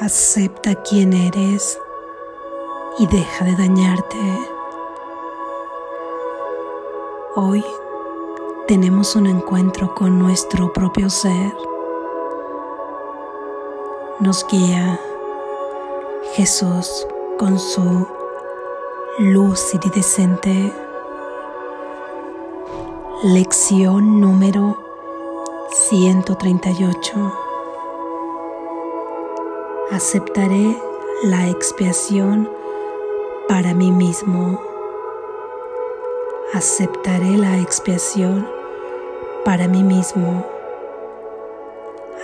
Acepta quién eres y deja de dañarte. Hoy tenemos un encuentro con nuestro propio ser. Nos guía Jesús con su luz iridescente. Lección número 138. Aceptaré la expiación para mí mismo. Aceptaré la expiación para mí mismo.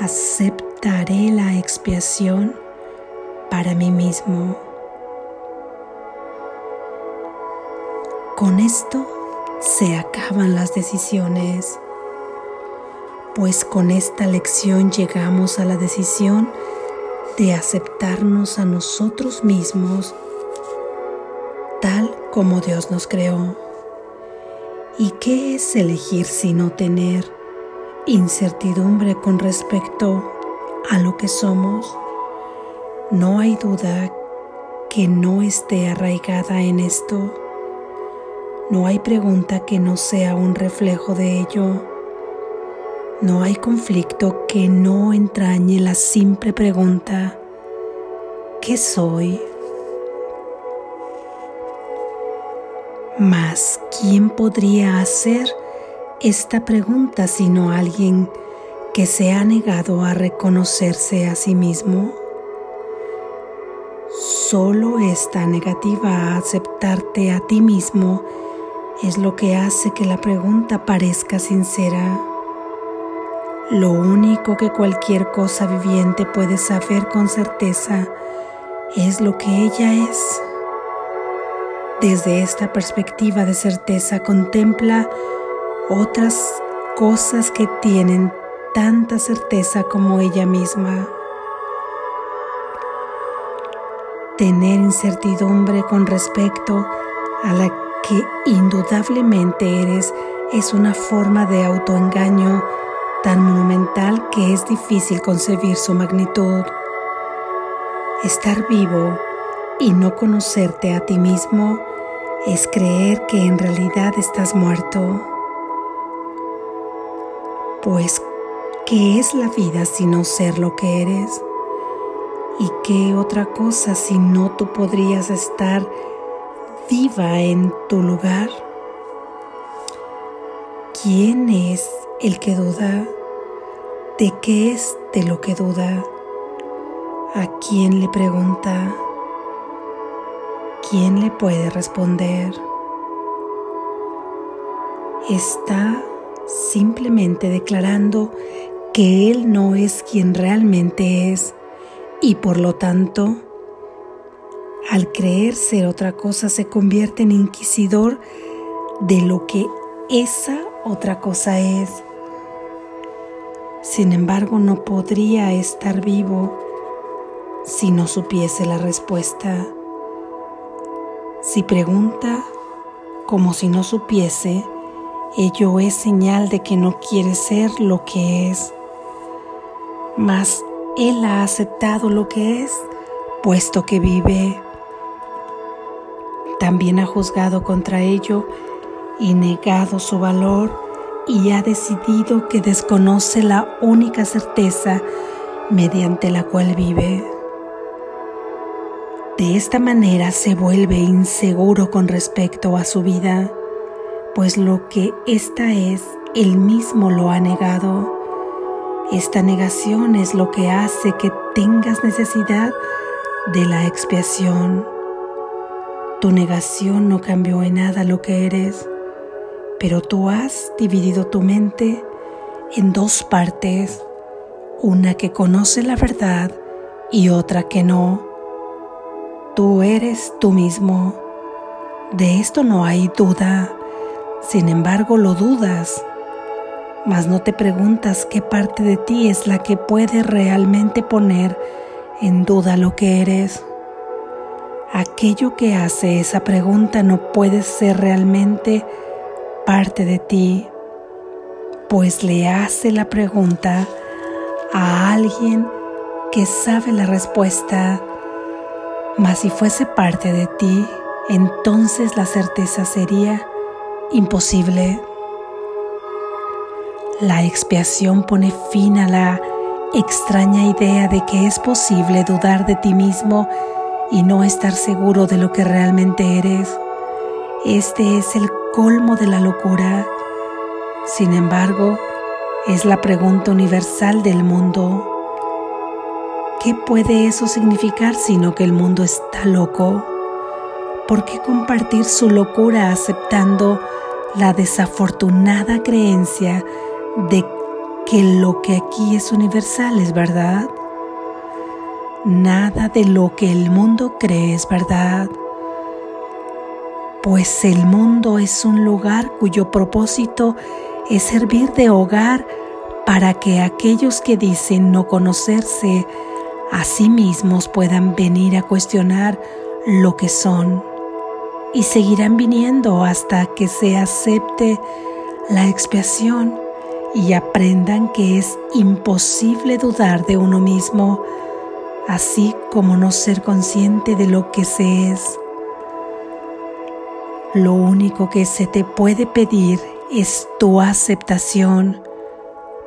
Aceptaré la expiación para mí mismo. Con esto se acaban las decisiones, pues con esta lección llegamos a la decisión de aceptarnos a nosotros mismos tal como Dios nos creó. ¿Y qué es elegir sino tener incertidumbre con respecto a lo que somos? No hay duda que no esté arraigada en esto. No hay pregunta que no sea un reflejo de ello. No hay conflicto que no entrañe la simple pregunta, ¿qué soy? Mas, ¿quién podría hacer esta pregunta sino alguien que se ha negado a reconocerse a sí mismo? Solo esta negativa a aceptarte a ti mismo es lo que hace que la pregunta parezca sincera. Lo único que cualquier cosa viviente puede saber con certeza es lo que ella es. Desde esta perspectiva de certeza contempla otras cosas que tienen tanta certeza como ella misma. Tener incertidumbre con respecto a la que indudablemente eres es una forma de autoengaño tan monumental que es difícil concebir su magnitud. Estar vivo y no conocerte a ti mismo es creer que en realidad estás muerto. Pues, ¿qué es la vida si no ser lo que eres? ¿Y qué otra cosa si no tú podrías estar viva en tu lugar? ¿Quién es el que duda? ¿De qué es de lo que duda? ¿A quién le pregunta? ¿quién le puede responder? Está simplemente declarando que Él no es quien realmente es y por lo tanto, al creer ser otra cosa, se convierte en inquisidor de lo que esa otra cosa es. Sin embargo, no podría estar vivo si no supiese la respuesta. Si pregunta como si no supiese, ello es señal de que no quiere ser lo que es. Mas Él ha aceptado lo que es, puesto que vive. También ha juzgado contra ello y negado su valor y ha decidido que desconoce la única certeza mediante la cual vive. De esta manera se vuelve inseguro con respecto a su vida, pues lo que ésta es, él mismo lo ha negado. Esta negación es lo que hace que tengas necesidad de la expiación. Tu negación no cambió en nada lo que eres, pero tú has dividido tu mente en dos partes, una que conoce la verdad y otra que no Tú eres tú mismo. De esto no hay duda. Sin embargo, lo dudas. Mas no te preguntas qué parte de ti es la que puede realmente poner en duda lo que eres. Aquello que hace esa pregunta no puede ser realmente parte de ti, pues le hace la pregunta a alguien que sabe la respuesta, mas si fuese parte de ti, entonces la certeza sería imposible. La expiación pone fin a la extraña idea de que es posible dudar de ti mismo y no estar seguro de lo que realmente eres. Este es el colmo de la locura. Sin embargo, es la pregunta universal del mundo. ¿Qué puede eso significar sino que el mundo está loco? ¿Por qué compartir su locura aceptando la desafortunada creencia de que lo que aquí es universal es verdad? Nada de lo que el mundo cree es verdad, pues el mundo es un lugar cuyo propósito es servir de hogar para que aquellos que dicen no conocerse a sí mismos puedan venir a cuestionar lo que son y seguirán viniendo hasta que se acepte la expiación y aprendan que es imposible dudar de uno mismo, así como no ser consciente de lo que se es. Lo único que se te puede pedir es tu aceptación,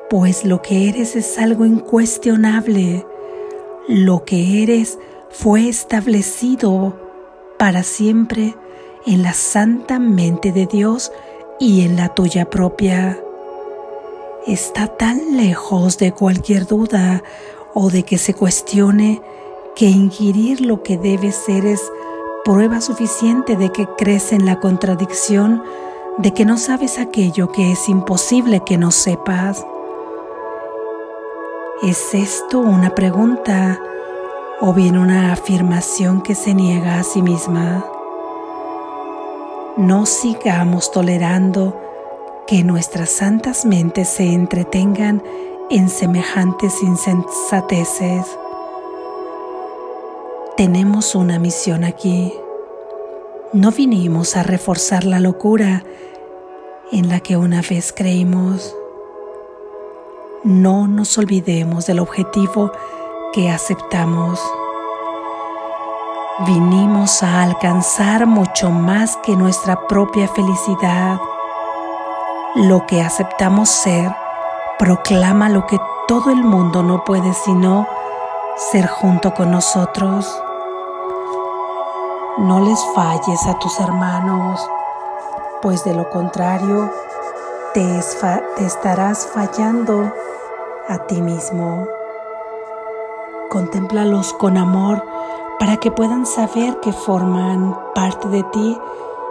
pues lo que eres es algo incuestionable lo que eres fue establecido para siempre en la santa mente de Dios y en la tuya propia. Está tan lejos de cualquier duda o de que se cuestione que inquirir lo que debe ser es prueba suficiente de que crees en la contradicción de que no sabes aquello que es imposible que no sepas. ¿Es esto una pregunta o bien una afirmación que se niega a sí misma? No sigamos tolerando que nuestras santas mentes se entretengan en semejantes insensateces. Tenemos una misión aquí. No vinimos a reforzar la locura en la que una vez creímos no nos olvidemos del objetivo que aceptamos. Vinimos a alcanzar mucho más que nuestra propia felicidad. Lo que aceptamos ser proclama lo que todo el mundo no puede sino ser junto con nosotros. No les falles a tus hermanos, pues de lo contrario te, estarás fallando a ti mismo. Contémplalos con amor para que puedan saber que forman parte de ti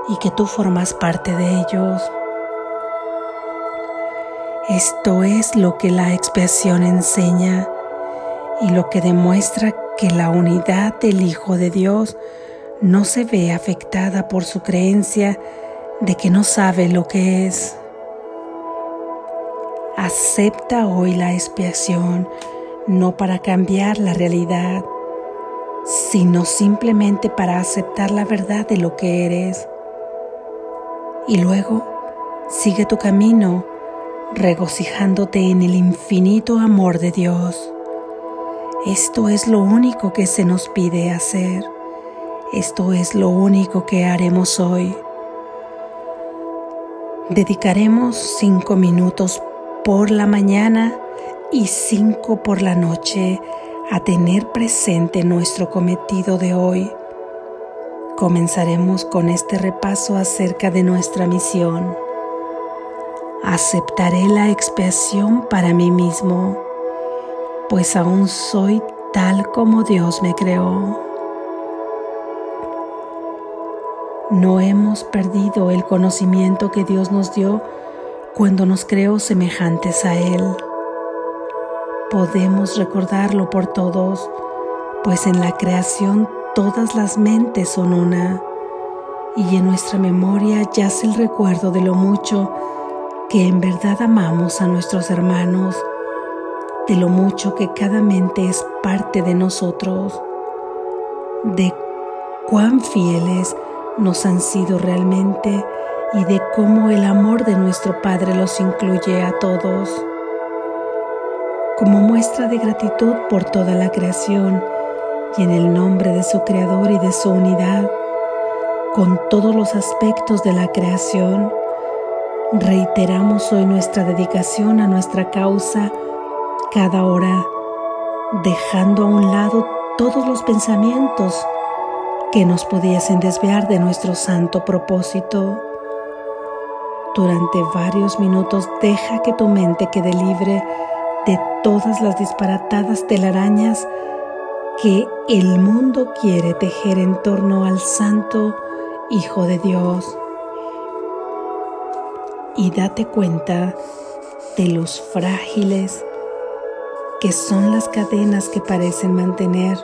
y que tú formas parte de ellos. Esto es lo que la expiación enseña y lo que demuestra que la unidad del Hijo de Dios no se ve afectada por su creencia de que no sabe lo que es. Acepta hoy la expiación no para cambiar la realidad, sino simplemente para aceptar la verdad de lo que eres. Y luego sigue tu camino regocijándote en el infinito amor de Dios. Esto es lo único que se nos pide hacer. Esto es lo único que haremos hoy. Dedicaremos cinco minutos por la mañana y cinco por la noche a tener presente nuestro cometido de hoy. Comenzaremos con este repaso acerca de nuestra misión. Aceptaré la expiación para mí mismo, pues aún soy tal como Dios me creó. No hemos perdido el conocimiento que Dios nos dio cuando nos creó semejantes a Él. Podemos recordarlo por todos, pues en la creación todas las mentes son una, y en nuestra memoria yace el recuerdo de lo mucho que en verdad amamos a nuestros hermanos, de lo mucho que cada mente es parte de nosotros, de cuán fieles nos han sido realmente y de cómo el amor de nuestro Padre los incluye a todos. como muestra de gratitud por toda la creación y en el nombre de su Creador y de su unidad, con todos los aspectos de la creación, reiteramos hoy nuestra dedicación a nuestra causa cada hora, dejando a un lado todos los pensamientos que nos pudiesen desviar de nuestro santo propósito. Durante varios minutos deja que tu mente quede libre de todas las disparatadas telarañas que el mundo quiere tejer en torno al Santo Hijo de Dios. Y date cuenta de los frágiles que son las cadenas que parecen mantener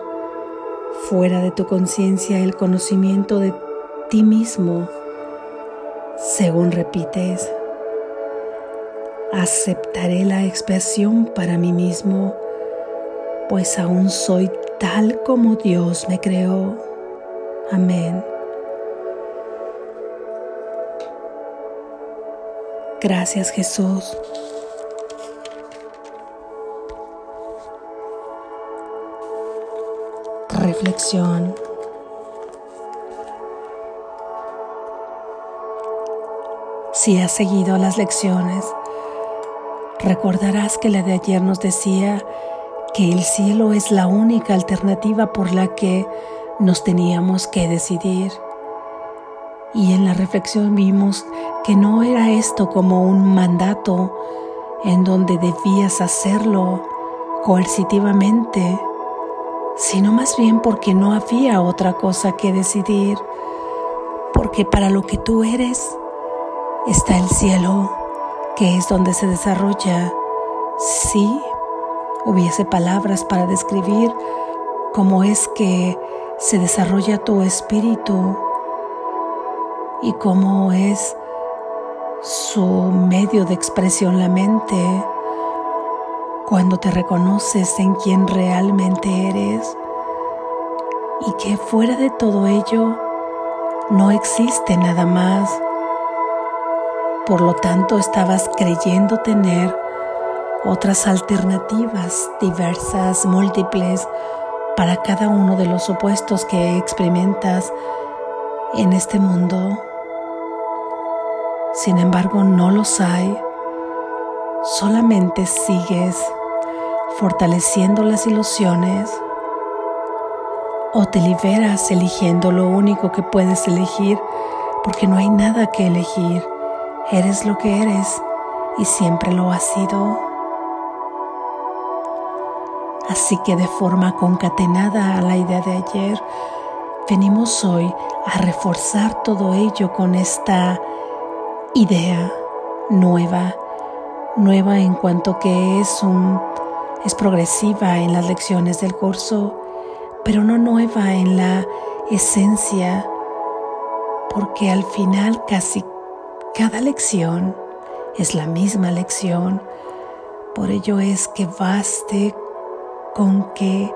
fuera de tu conciencia el conocimiento de ti mismo según repites, aceptaré la expiación para mí mismo, pues aún soy tal como Dios me creó. Amén. Gracias Jesús. Si has seguido las lecciones, recordarás que la de ayer nos decía que el cielo es la única alternativa por la que nos teníamos que decidir. Y en la reflexión vimos que no era esto como un mandato en donde debías hacerlo coercitivamente, sino más bien porque no había otra cosa que decidir, porque para lo que tú eres, está el cielo, que es donde se desarrolla. Si hubiese palabras para describir cómo es que se desarrolla tu espíritu y cómo es su medio de expresión la mente cuando te reconoces en quien realmente eres y que fuera de todo ello no existe nada más por lo tanto, estabas creyendo tener otras alternativas diversas, múltiples, para cada uno de los opuestos que experimentas en este mundo. Sin embargo, no los hay. Solamente sigues fortaleciendo las ilusiones o te liberas eligiendo lo único que puedes elegir porque no hay nada que elegir Eres lo que eres y siempre lo has sido. Así que de forma concatenada a la idea de ayer, venimos hoy a reforzar todo ello con esta idea nueva, nueva en cuanto que es un es progresiva en las lecciones del curso, pero no nueva en la esencia, porque al final casi cada lección es la misma lección, por ello es que baste con que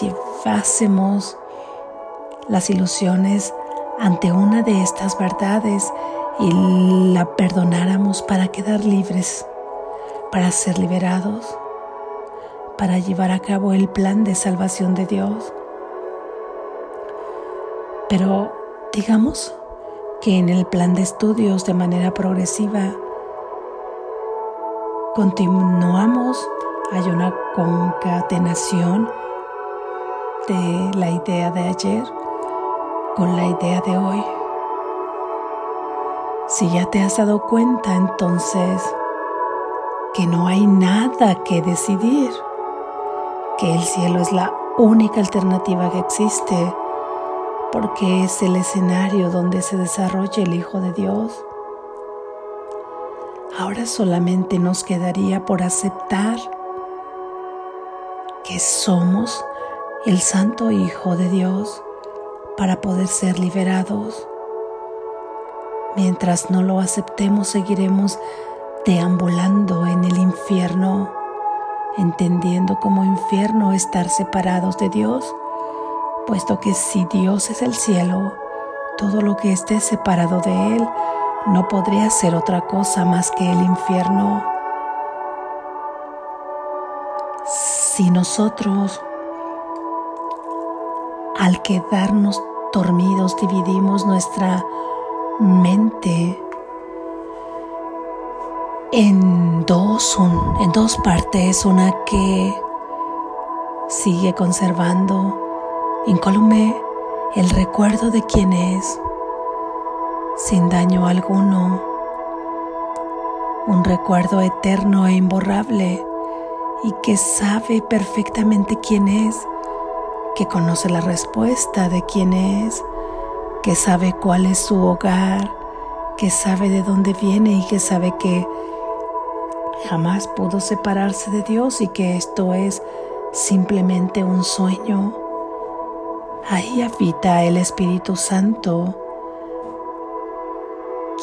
llevásemos las ilusiones ante una de estas verdades y la perdonáramos para quedar libres, para ser liberados, para llevar a cabo el plan de salvación de Dios. Pero digamos, que en el plan de estudios de manera progresiva continuamos, hay una concatenación de la idea de ayer con la idea de hoy. Si ya te has dado cuenta entonces que no hay nada que decidir, que el cielo es la única alternativa que existe, porque es el escenario donde se desarrolla el Hijo de Dios. Ahora solamente nos quedaría por aceptar que somos el Santo Hijo de Dios para poder ser liberados. Mientras no lo aceptemos, seguiremos deambulando en el infierno, entendiendo como infierno estar separados de Dios puesto que si Dios es el cielo, todo lo que esté separado de Él no podría ser otra cosa más que el infierno. si nosotros al quedarnos dormidos dividimos nuestra mente en dos, en dos partes, una que sigue conservando incólume el recuerdo de quién es, sin daño alguno, un recuerdo eterno e imborrable y que sabe perfectamente quién es, que conoce la respuesta de quién es, que sabe cuál es su hogar, que sabe de dónde viene y que sabe que jamás pudo separarse de Dios y que esto es simplemente un sueño. Ahí habita el Espíritu Santo,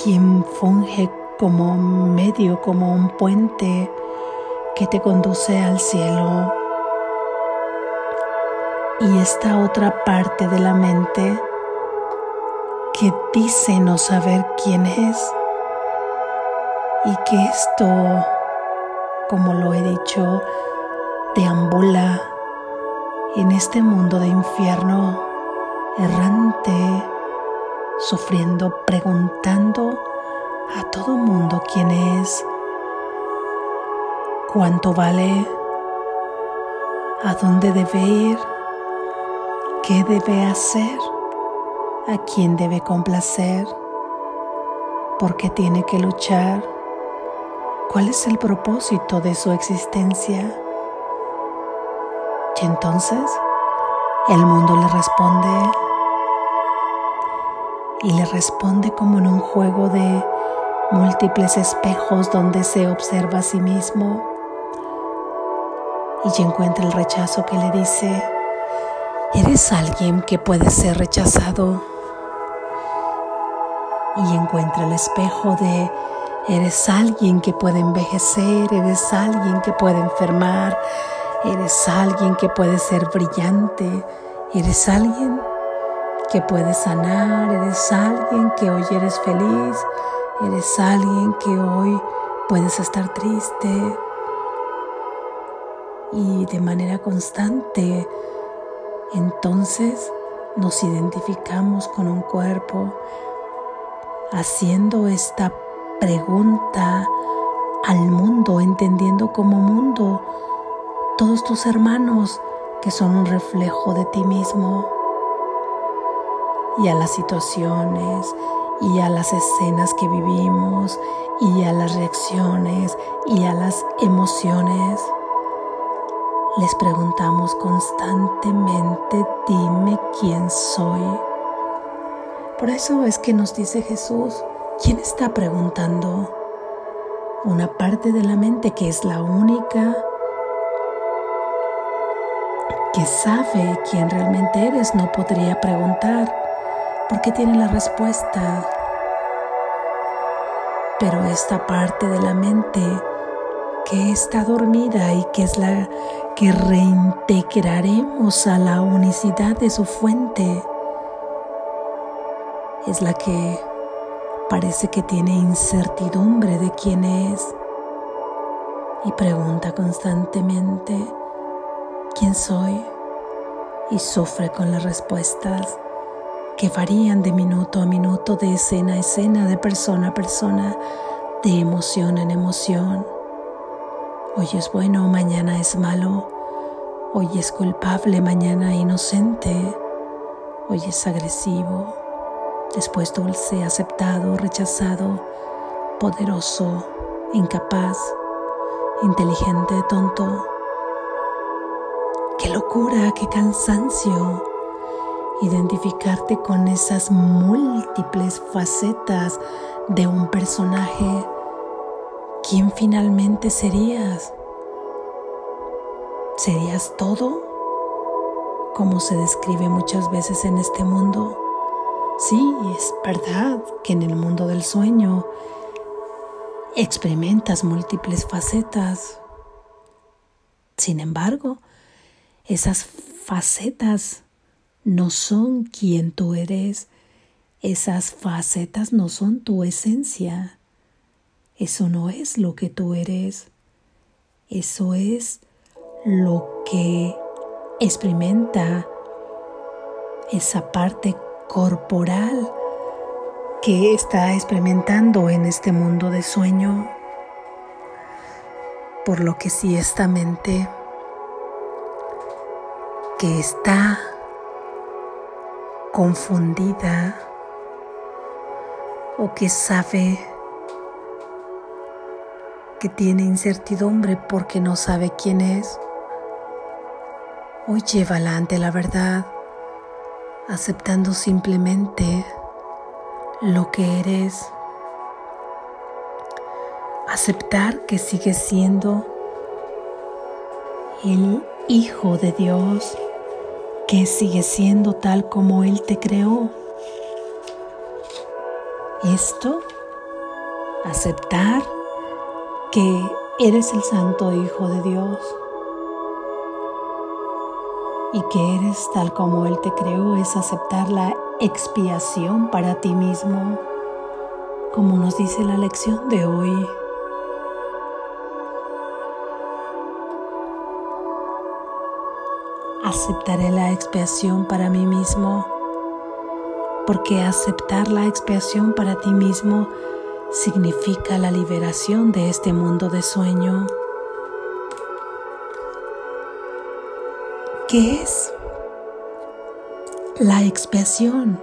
quien funge como medio, como un puente que te conduce al cielo. Y esta otra parte de la mente que dice no saber quién es y que esto como lo he dicho, deambula en este mundo de infierno errante, sufriendo, preguntando a todo mundo quién es, cuánto vale, a dónde debe ir, qué debe hacer, a quién debe complacer, por qué tiene que luchar ¿Cuál es el propósito de su existencia? Y entonces el mundo le responde y le responde como en un juego de múltiples espejos donde se observa a sí mismo y encuentra el rechazo que le dice, eres alguien que puede ser rechazado y encuentra el espejo de Eres alguien que puede envejecer, eres alguien que puede enfermar, eres alguien que puede ser brillante, eres alguien que puede sanar, eres alguien que hoy eres feliz, eres alguien que hoy puedes estar triste y de manera constante. Entonces nos identificamos con un cuerpo haciendo esta pregunta al mundo, entendiendo como mundo todos tus hermanos que son un reflejo de ti mismo y a las situaciones y a las escenas que vivimos y a las reacciones y a las emociones. Les preguntamos constantemente, dime quién soy. Por eso es que nos dice Jesús, ¿Quién está preguntando? Una parte de la mente que es la única que sabe quién realmente eres no podría preguntar porque tiene la respuesta. Pero esta parte de la mente que está dormida y que es la que reintegraremos a la unicidad de su fuente, es la que Parece que tiene incertidumbre de quién es y pregunta constantemente quién soy y sufre con las respuestas que varían de minuto a minuto, de escena a escena, de persona a persona, de emoción en emoción. Hoy es bueno, mañana es malo. Hoy es culpable, mañana inocente. Hoy es agresivo, después dulce, aceptado, rechazado, poderoso, incapaz, inteligente, tonto. Qué locura, qué cansancio identificarte con esas múltiples facetas de un personaje. ¿Quién finalmente serías? ¿Serías todo? Como se describe muchas veces en este mundo Sí, es verdad que en el mundo del sueño experimentas múltiples facetas. Sin embargo, esas facetas no son quien tú eres. Esas facetas no son tu esencia. Eso no es lo que tú eres. Eso es lo que experimenta esa parte corporal que está experimentando en este mundo de sueño, por lo que si esta mente que está confundida o que sabe que tiene incertidumbre porque no sabe quién es, hoy llévala ante la verdad, aceptando simplemente lo que eres. Aceptar que sigues siendo el Hijo de Dios, que sigue siendo tal como Él te creó. Esto, aceptar que eres el Santo Hijo de Dios y que eres tal como Él te creó, es aceptar la expiación para ti mismo, como nos dice la lección de hoy. Aceptaré la expiación para mí mismo, porque aceptar la expiación para ti mismo significa la liberación de este mundo de sueño. ¿Qué es la expiación?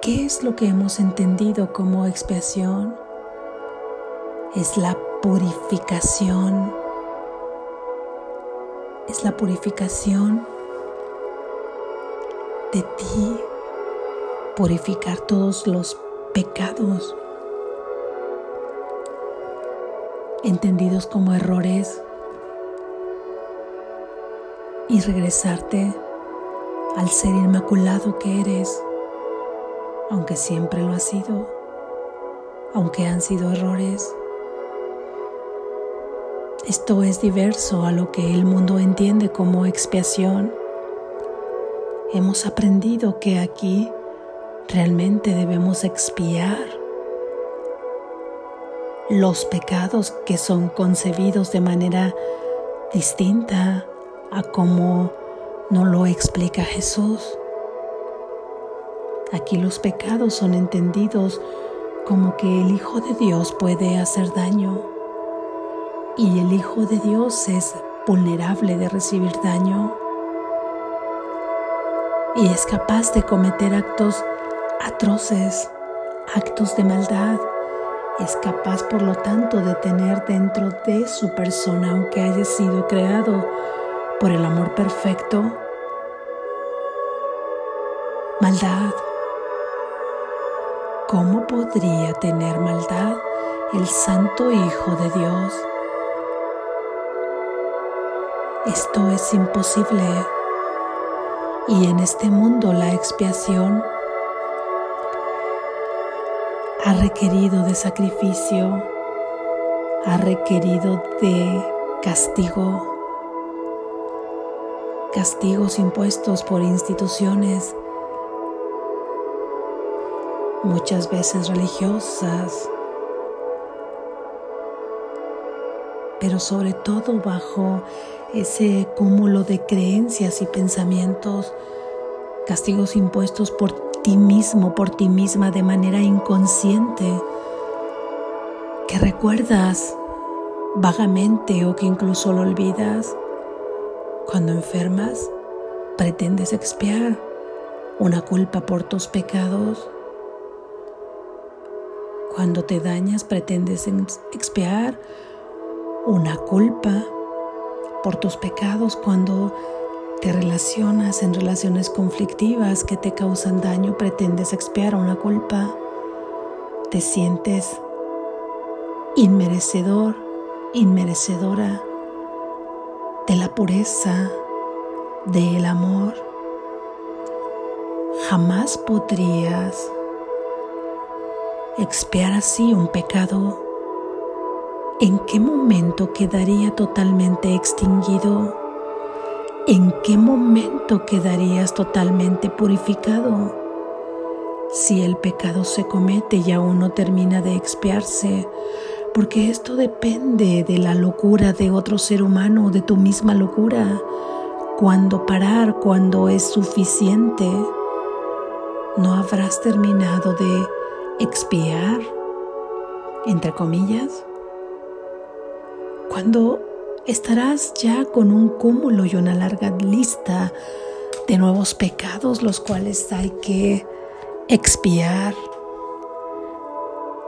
¿Qué es lo que hemos entendido como expiación? Es la purificación. Es la purificación de ti. Purificar todos los pecados entendidos como errores y regresarte al ser inmaculado que eres, aunque siempre lo has sido, aunque han sido errores. Esto es diverso a lo que el mundo entiende como expiación. Hemos aprendido que aquí realmente debemos expiar los pecados que son concebidos de manera distinta a como no lo explica Jesús. Aquí los pecados son entendidos como que el Hijo de Dios puede hacer daño. Y el Hijo de Dios es vulnerable de recibir daño. Y es capaz de cometer actos atroces, actos de maldad. Es capaz por lo tanto de tener dentro de su persona, aunque haya sido creado por el amor perfecto, maldad. ¿Cómo podría tener maldad el Santo Hijo de Dios? Esto es imposible. Y en este mundo la expiación ha requerido de sacrificio, ha requerido de castigo, castigos impuestos por instituciones, muchas veces religiosas, pero sobre todo bajo ese cúmulo de creencias y pensamientos, castigos impuestos por ti mismo, por ti misma de manera inconsciente, que recuerdas vagamente o que incluso lo olvidas. Cuando enfermas, pretendes expiar una culpa por tus pecados. Cuando te dañas, pretendes expiar una culpa por tus pecados. Cuando te relacionas en relaciones conflictivas que te causan daño, pretendes expiar una culpa, te sientes inmerecedor, inmerecedora de la pureza, del amor. Jamás podrías expiar así un pecado. ¿En qué momento quedaría totalmente extinguido? ¿en qué momento quedarías totalmente purificado? Si el pecado se comete y aún no termina de expiarse, porque esto depende de la locura de otro ser humano, de tu misma locura. Cuando parar, cuando es suficiente, no habrás terminado de expiar, entre comillas. Cuando estarás ya con un cúmulo y una larga lista de nuevos pecados los cuales hay que expiar.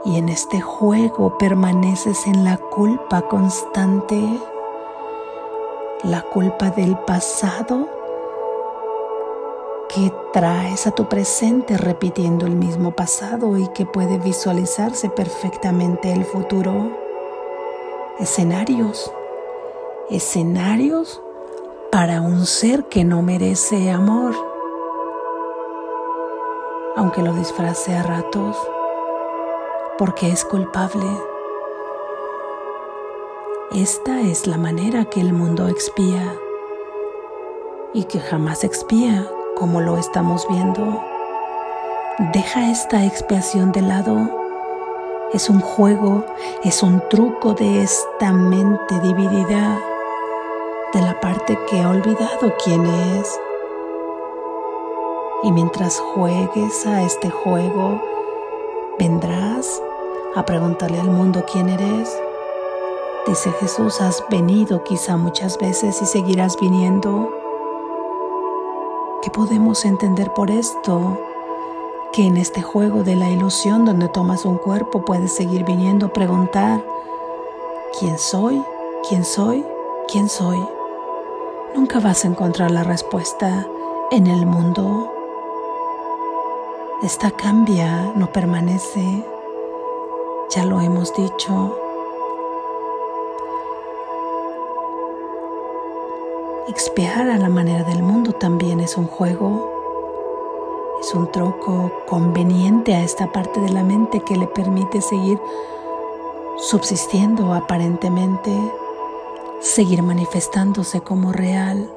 Y en este juego permaneces en la culpa constante, la culpa del pasado que traes a tu presente repitiendo el mismo pasado y que puede visualizarse perfectamente el futuro. Escenarios, escenarios para un ser que no merece amor, aunque lo disfrace a ratos, porque es culpable. Esta es la manera que el mundo expía y que jamás expía como lo estamos viendo. Deja esta expiación de lado. Es un juego, es un truco de esta mente dividida de la parte que ha olvidado quién es. Y mientras juegues a este juego, vendrás a preguntarle al mundo quién eres. Dice Jesús, has venido quizá muchas veces y seguirás viniendo. ¿Qué podemos entender por esto? Que en este juego de la ilusión donde tomas un cuerpo puedes seguir viniendo a preguntar, ¿quién soy? ¿Quién soy? ¿Quién soy? nunca vas a encontrar la respuesta en el mundo. Esta cambia, no permanece, ya lo hemos dicho. Expiar a la manera del mundo también es un juego, es un troco conveniente a esta parte de la mente que le permite seguir subsistiendo aparentemente seguir manifestándose como real.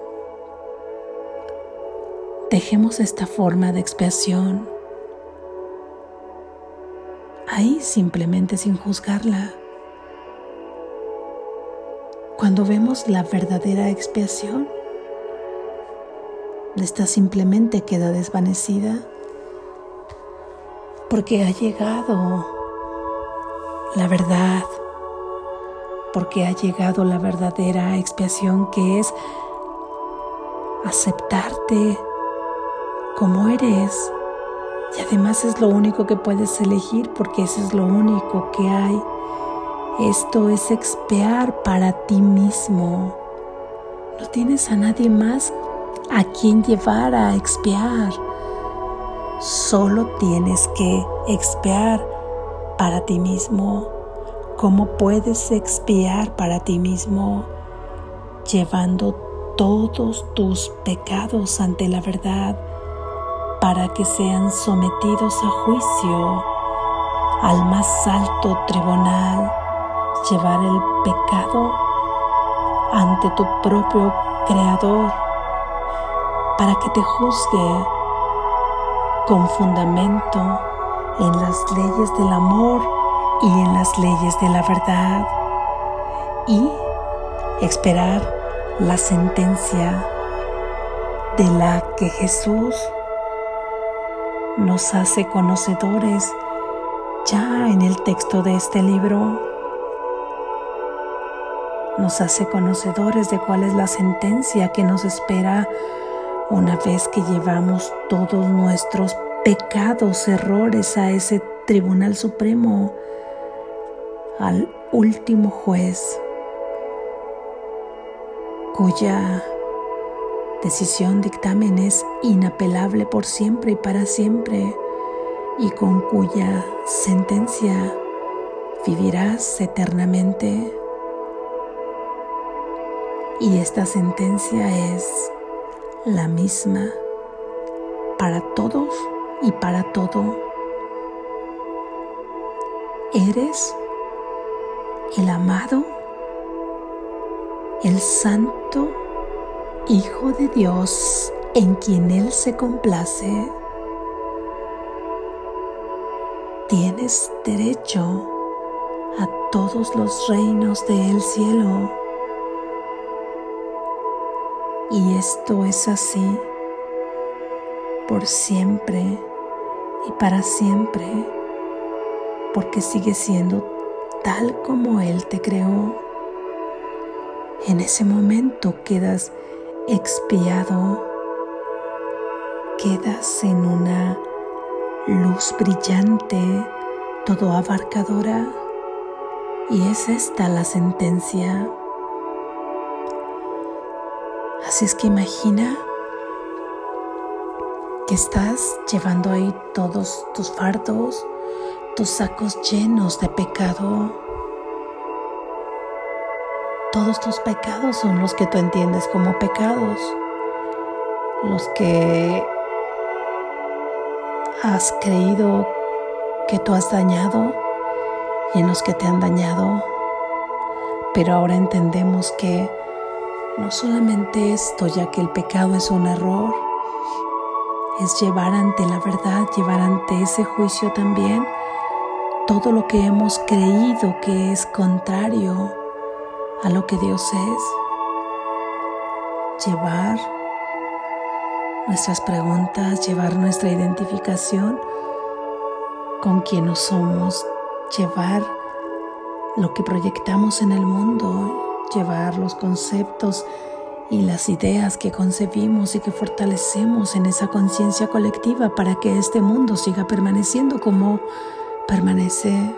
Dejemos esta forma de expiación ahí simplemente sin juzgarla. Cuando vemos la verdadera expiación, esta simplemente queda desvanecida porque ha llegado la verdad porque ha llegado la verdadera expiación que es aceptarte como eres. Y además es lo único que puedes elegir porque eso es lo único que hay. Esto es expiar para ti mismo. No tienes a nadie más a quien llevar a expiar. Solo tienes que expiar para ti mismo. ¿Cómo puedes expiar para ti mismo llevando todos tus pecados ante la verdad para que sean sometidos a juicio al más alto tribunal? Llevar el pecado ante tu propio Creador para que te juzgue con fundamento en las leyes del amor y en las leyes de la verdad y esperar la sentencia de la que Jesús nos hace conocedores ya en el texto de este libro. Nos hace conocedores de cuál es la sentencia que nos espera una vez que llevamos todos nuestros pecados, errores a ese Tribunal Supremo al último juez cuya decisión dictamen es inapelable por siempre y para siempre y con cuya sentencia vivirás eternamente. Y esta sentencia es la misma para todos y para todo. Eres el amado, el santo Hijo de Dios en quien Él se complace, tienes derecho a todos los reinos del cielo. Y esto es así por siempre y para siempre, porque sigue siendo tal como Él te creó. En ese momento quedas expiado, quedas en una luz brillante, todo abarcadora, y es esta la sentencia. Así es que imagina que estás llevando ahí todos tus fardos, tus sacos llenos de pecado. Todos tus pecados son los que tú entiendes como pecados, los que has creído que tú has dañado y en los que te han dañado. Pero ahora entendemos que no solamente esto, ya que el pecado es un error, es llevar ante la verdad, llevar ante ese juicio también todo lo que hemos creído que es contrario a lo que Dios es. Llevar nuestras preguntas, llevar nuestra identificación con quien nos somos, llevar lo que proyectamos en el mundo, llevar los conceptos y las ideas que concebimos y que fortalecemos en esa conciencia colectiva para que este mundo siga permaneciendo como permanece,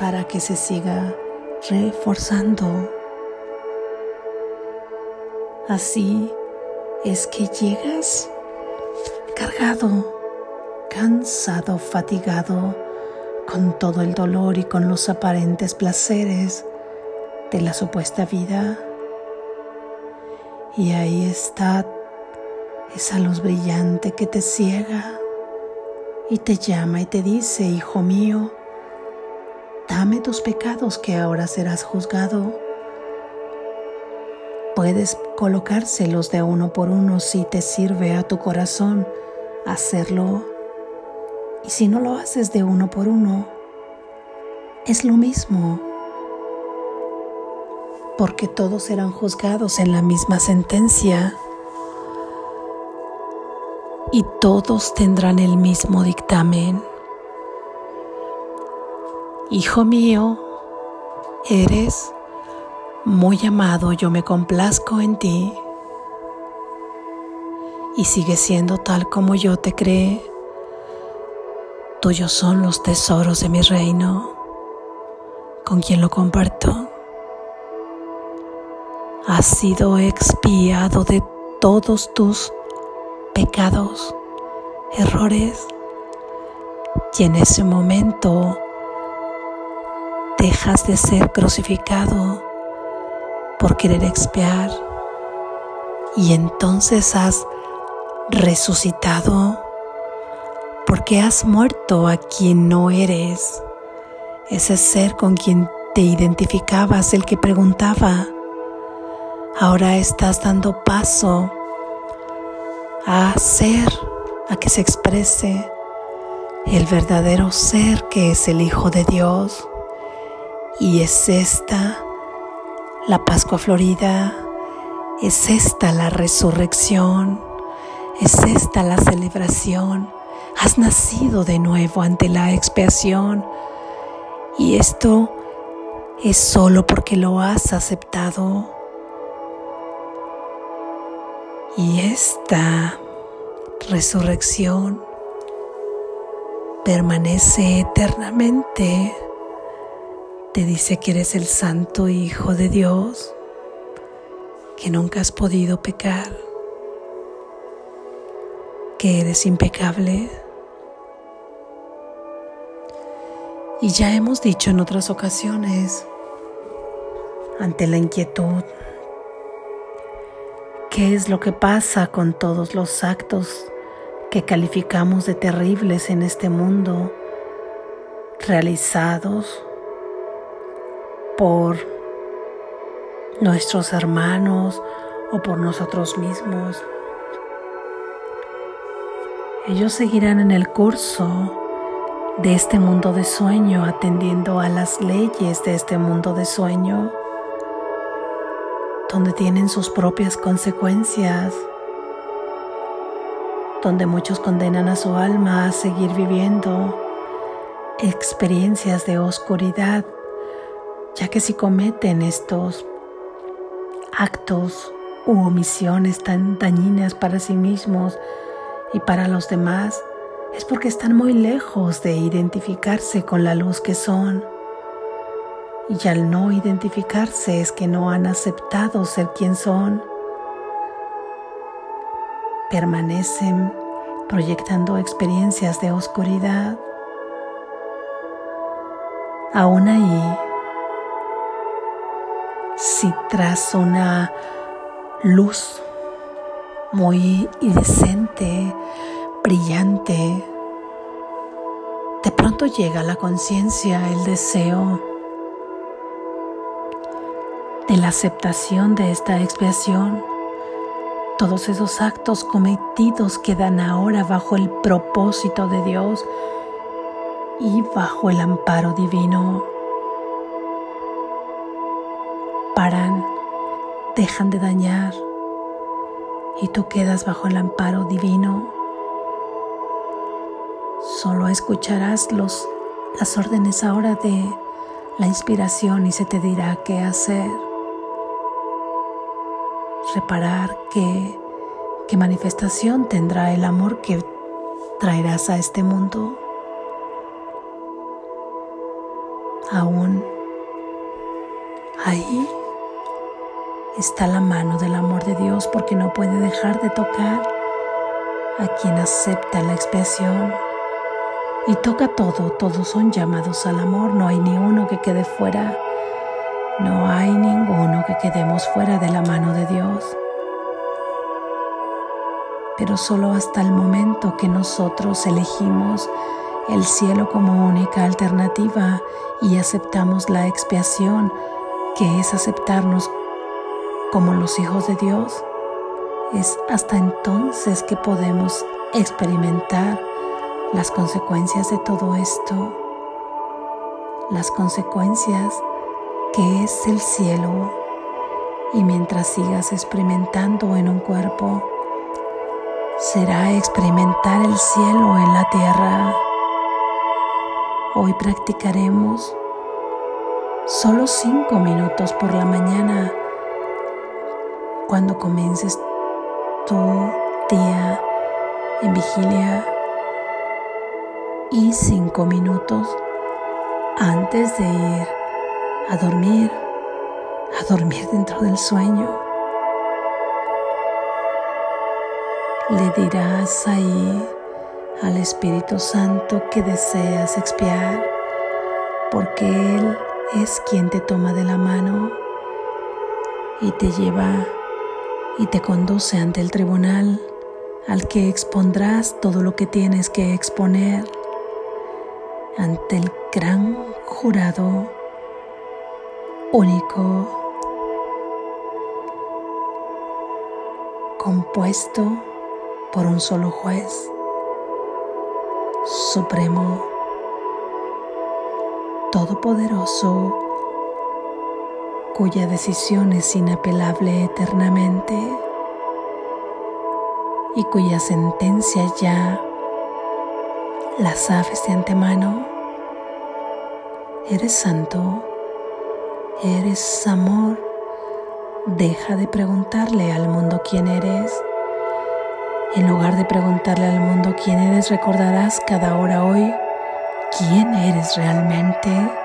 para que se siga reforzando. Así es que llegas cargado, cansado, fatigado, con todo el dolor y con los aparentes placeres de la supuesta vida. Y ahí está esa luz brillante que te ciega y te llama y te dice, hijo mío, dame tus pecados que ahora serás juzgado. Puedes colocárselos de uno por uno si te sirve a tu corazón hacerlo y si no lo haces de uno por uno, es lo mismo, porque todos serán juzgados en la misma sentencia y todos tendrán el mismo dictamen. Hijo mío, eres muy amado, yo me complazco en ti y sigue siendo tal como yo te creé. Tuyos son los tesoros de mi reino, con quien lo comparto. Has sido expiado de todos tus pecados, errores, y en ese momento dejas de ser crucificado por querer expiar y entonces has resucitado porque has muerto a quien no eres, ese ser con quien te identificabas, el que preguntaba. Ahora estás dando paso a ser, a que se exprese el verdadero ser que es el Hijo de Dios. Y es esta la Pascua Florida, es esta la resurrección, es esta la celebración Has nacido de nuevo ante la expiación y esto es solo porque lo has aceptado. Y esta resurrección permanece eternamente. Te dice que eres el santo Hijo de Dios, que nunca has podido pecar, que eres impecable. Y ya hemos dicho en otras ocasiones, ante la inquietud, qué es lo que pasa con todos los actos que calificamos de terribles en este mundo, realizados por nuestros hermanos o por nosotros mismos. Ellos seguirán en el curso de este mundo de sueño, atendiendo a las leyes de este mundo de sueño, donde tienen sus propias consecuencias, donde muchos condenan a su alma a seguir viviendo experiencias de oscuridad, ya que si cometen estos actos u omisiones tan dañinas para sí mismos y para los demás, es porque están muy lejos de identificarse con la luz que son. Y al no identificarse es que no han aceptado ser quien son. Permanecen proyectando experiencias de oscuridad. Aún ahí, si tras una luz muy iridescente, brillante, de pronto llega a la conciencia el deseo de la aceptación de esta expiación. Todos esos actos cometidos quedan ahora bajo el propósito de Dios y bajo el amparo divino. Dejan de dañar y tú quedas bajo el amparo divino. Solo escucharás los, las órdenes ahora de la inspiración y se te dirá qué hacer reparar qué, qué manifestación tendrá el amor que traerás a este mundo. Aún ahí está la mano del amor de Dios porque no puede dejar de tocar a quien acepta la expiación. Y toca todo, todos son llamados al amor, no hay ni uno que quede fuera no hay ninguno que quedemos fuera de la mano de Dios. Pero solo hasta el momento que nosotros elegimos el cielo como única alternativa y aceptamos la expiación, que es aceptarnos como los hijos de Dios, es hasta entonces que podemos experimentar las consecuencias de todo esto, las consecuencias que es el cielo y mientras sigas experimentando en un cuerpo, será experimentar el cielo en la tierra. Hoy practicaremos solo cinco minutos por la mañana cuando comiences tu día en vigilia y cinco minutos antes de ir a dormir, a dormir dentro del sueño. Le dirás ahí al Espíritu Santo que deseas expiar, porque Él es quien te toma de la mano y te lleva y te conduce ante el tribunal al que expondrás todo lo que tienes que exponer ante el gran jurado único, compuesto por un solo juez, supremo, todopoderoso, cuya decisión es inapelable eternamente y cuya sentencia ya la sabes de antemano. Eres santo Eres amor. Deja de preguntarle al mundo quién eres. En lugar de preguntarle al mundo quién eres, recordarás cada hora hoy quién eres realmente.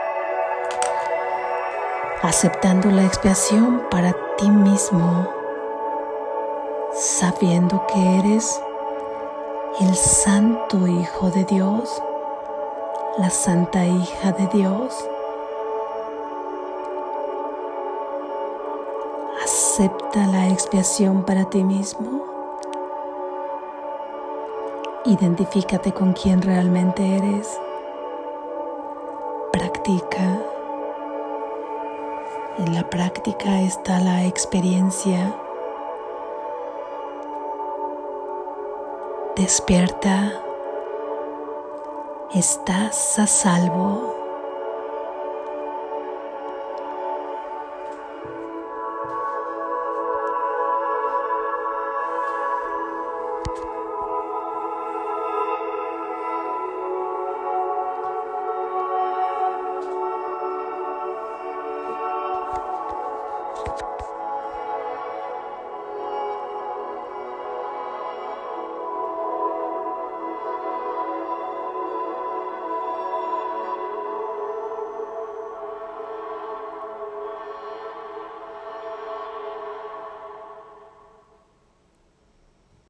Aceptando la expiación para ti mismo, sabiendo que eres el santo Hijo de Dios, la santa hija de Dios Acepta la expiación para ti mismo. Identifícate con quien realmente eres. Practica. En la práctica está la experiencia. Despierta estás a salvo.